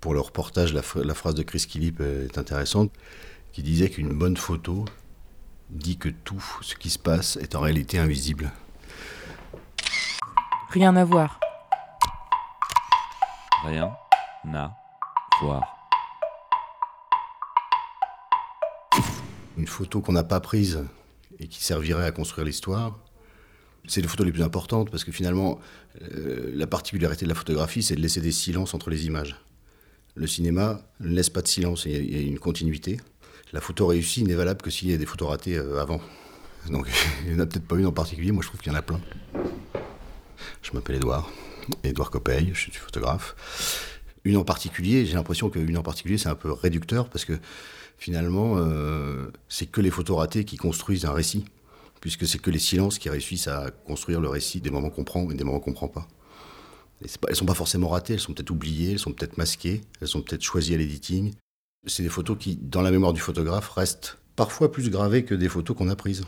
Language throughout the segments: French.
Pour le reportage, la, phrase de Chris Killip est intéressante, qui disait qu'une bonne photo dit que tout ce qui se passe est en réalité invisible. Rien à voir. Rien à voir. Une photo qu'on n'a pas prise et qui servirait à construire l'histoire, c'est les photos les plus importantes parce que finalement, euh, la particularité de la photographie, c'est de laisser des silences entre les images. Le cinéma ne laisse pas de silence, il y a une continuité. La photo réussie n'est valable que s'il y a des photos ratées euh, avant. Donc il n'y en a peut-être pas une en particulier, moi je trouve qu'il y en a plein. Je m'appelle Edouard, Edouard Copeil, je suis photographe. Une en particulier, j'ai l'impression qu'une en particulier c'est un peu réducteur parce que finalement euh, c'est que les photos ratées qui construisent un récit puisque c'est que les silences qui réussissent à construire le récit des moments qu'on prend et des moments qu'on prend pas. Elles ne sont pas forcément ratées, elles sont peut-être oubliées, elles sont peut-être masquées, elles sont peut-être choisies à l'editing. C'est des photos qui, dans la mémoire du photographe, restent parfois plus gravées que des photos qu'on a prises,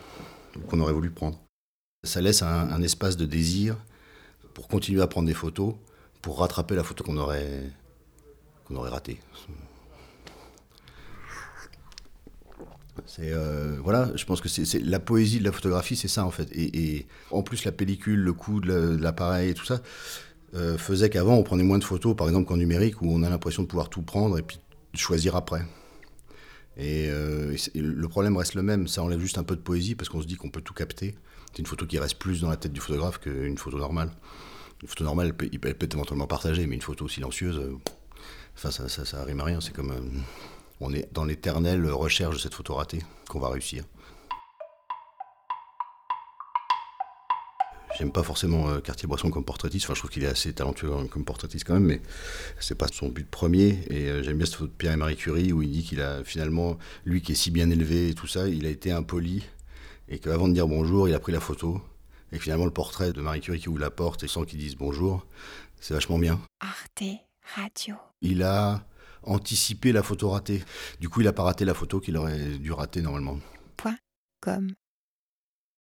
qu'on aurait voulu prendre. Ça laisse un, espace de désir pour continuer à prendre des photos, pour rattraper la photo qu'on aurait, qu'on aurait ratée. Euh, voilà, je pense que c'est la poésie de la photographie, c'est ça en fait. Et, en plus, la pellicule, le coût de l'appareil et tout ça euh, faisait qu'avant on prenait moins de photos, par exemple qu'en numérique, où on a l'impression de pouvoir tout prendre et puis choisir après. Euh, et, le problème reste le même, ça enlève juste un peu de poésie parce qu'on se dit qu'on peut tout capter. C'est une photo qui reste plus dans la tête du photographe qu'une photo normale. Une photo normale, elle peut, être éventuellement partagée, mais une photo silencieuse, enfin ça, ça, ça, rime à rien. C'est comme on est dans l'éternelle recherche de cette photo ratée qu'on va réussir. J'aime pas forcément euh, Cartier-Bresson comme portraitiste, enfin je trouve qu'il est assez talentueux comme portraitiste quand même, mais c'est pas son but premier. Et euh, j'aime bien cette photo de Pierre et Marie Curie où il dit qu'il a finalement, lui qui est si bien élevé et tout ça, il a été impoli et qu'avant de dire bonjour, il a pris la photo. Et finalement, le portrait de Marie Curie qui ouvre la porte et sans qu'il dise bonjour, c'est vachement bien. Arte Radio. Il a anticiper la photo ratée. Du coup, il n'a pas raté la photo qu'il aurait dû rater normalement. Point com.